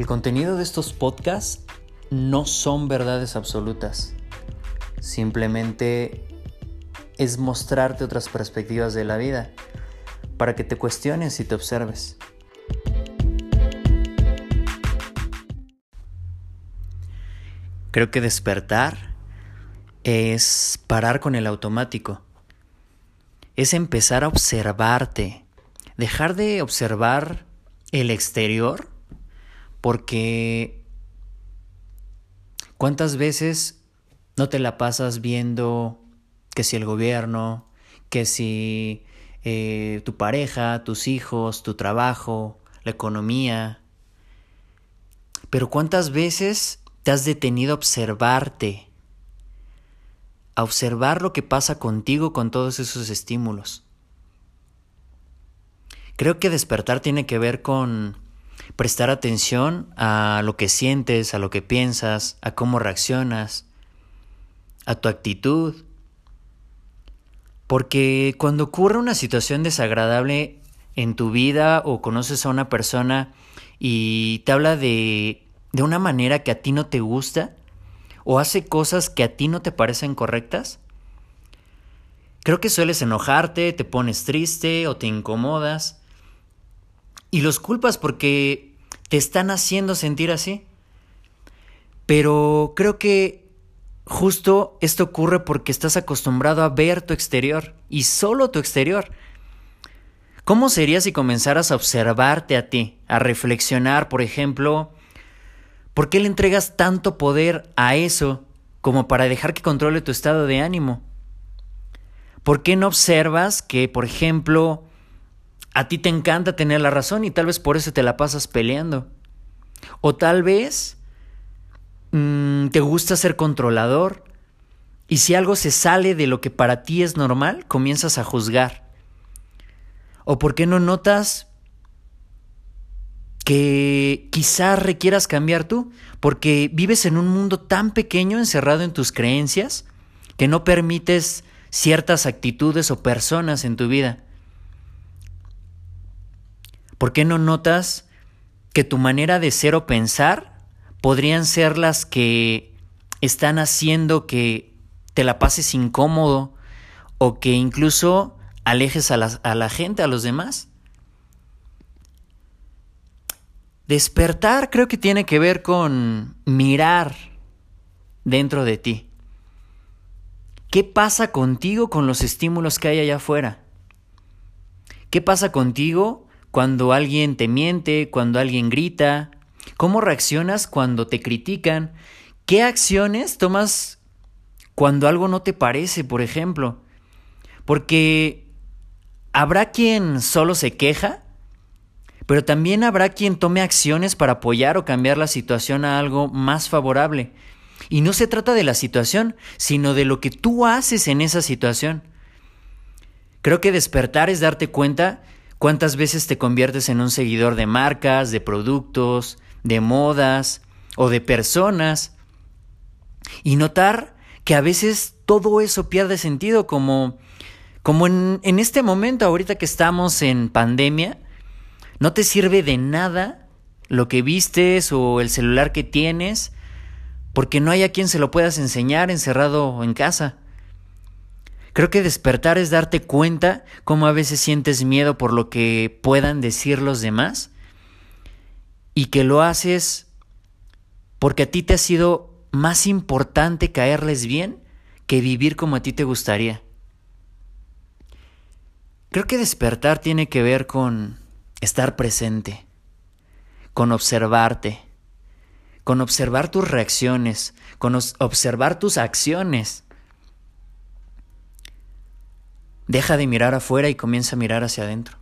El contenido de estos podcasts no son verdades absolutas. Simplemente es mostrarte otras perspectivas de la vida para que te cuestiones y te observes. Creo que despertar es parar con el automático. Es empezar a observarte. Dejar de observar el exterior porque ¿cuántas veces no te la pasas viendo que si el gobierno, que si eh, tu pareja, tus hijos, tu trabajo, la economía? Pero ¿cuántas veces te has detenido a observarte? A observar lo que pasa contigo con todos esos estímulos. Creo que despertar tiene que ver con prestar atención a lo que sientes, a lo que piensas, a cómo reaccionas, a tu actitud. Porque cuando ocurre una situación desagradable en tu vida o conoces a una persona y te habla de, de una manera que a ti no te gusta o hace cosas que a ti no te parecen correctas, creo que sueles enojarte, te pones triste o te incomodas y los culpas porque te están haciendo sentir así. Pero creo que justo esto ocurre porque estás acostumbrado a ver tu exterior y solo tu exterior. ¿Cómo sería si comenzaras a observarte a ti, a reflexionar, por ejemplo, por qué le entregas tanto poder a eso como para dejar que controle tu estado de ánimo? ¿Por qué no observas que, por ejemplo, a ti te encanta tener la razón y tal vez por eso te la pasas peleando. O tal vez mm, te gusta ser controlador y si algo se sale de lo que para ti es normal, comienzas a juzgar. ¿O por qué no notas que quizás requieras cambiar tú? Porque vives en un mundo tan pequeño encerrado en tus creencias que no permites ciertas actitudes o personas en tu vida. ¿Por qué no notas que tu manera de ser o pensar podrían ser las que están haciendo que te la pases incómodo o que incluso alejes a la, a la gente, a los demás? Despertar creo que tiene que ver con mirar dentro de ti. ¿Qué pasa contigo con los estímulos que hay allá afuera? ¿Qué pasa contigo cuando alguien te miente, cuando alguien grita, cómo reaccionas cuando te critican, qué acciones tomas cuando algo no te parece, por ejemplo. Porque habrá quien solo se queja, pero también habrá quien tome acciones para apoyar o cambiar la situación a algo más favorable. Y no se trata de la situación, sino de lo que tú haces en esa situación. Creo que despertar es darte cuenta ¿Cuántas veces te conviertes en un seguidor de marcas, de productos, de modas o de personas? Y notar que a veces todo eso pierde sentido, como, como en, en este momento, ahorita que estamos en pandemia, no te sirve de nada lo que vistes o el celular que tienes, porque no hay a quien se lo puedas enseñar encerrado en casa. Creo que despertar es darte cuenta cómo a veces sientes miedo por lo que puedan decir los demás y que lo haces porque a ti te ha sido más importante caerles bien que vivir como a ti te gustaría. Creo que despertar tiene que ver con estar presente, con observarte, con observar tus reacciones, con observar tus acciones Deja de mirar afuera y comienza a mirar hacia adentro.